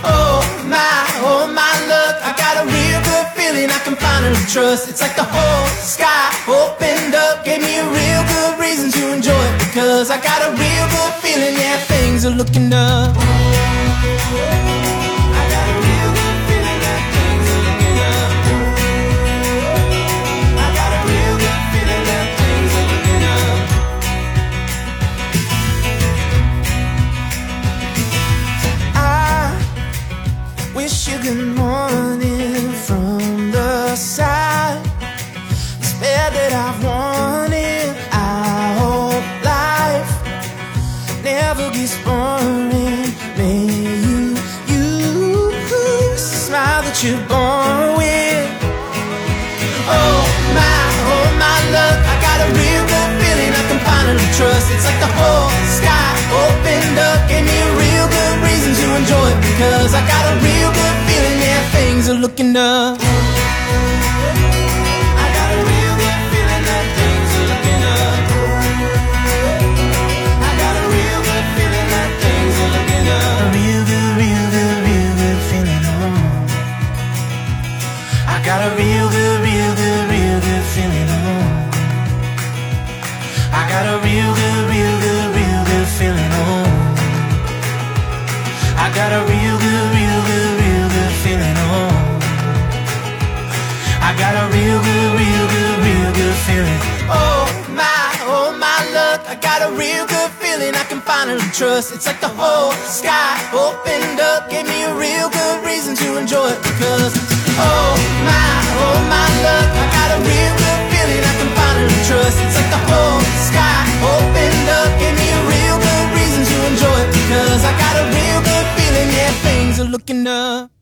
Oh my, oh my luck, I got a real good feeling I can finally trust. It's like the whole sky opened up, gave me a real good reason to enjoy it because I got a real good feeling, yeah, things are looking up. gün looking up. Can finally trust. It's like the whole sky opened up, gave me a real good reason to enjoy it because. Oh my, oh my luck. I got a real good feeling I can finally trust. It's like the whole sky opened up, gave me a real good reason to enjoy it because I got a real good feeling, yeah, things are looking up.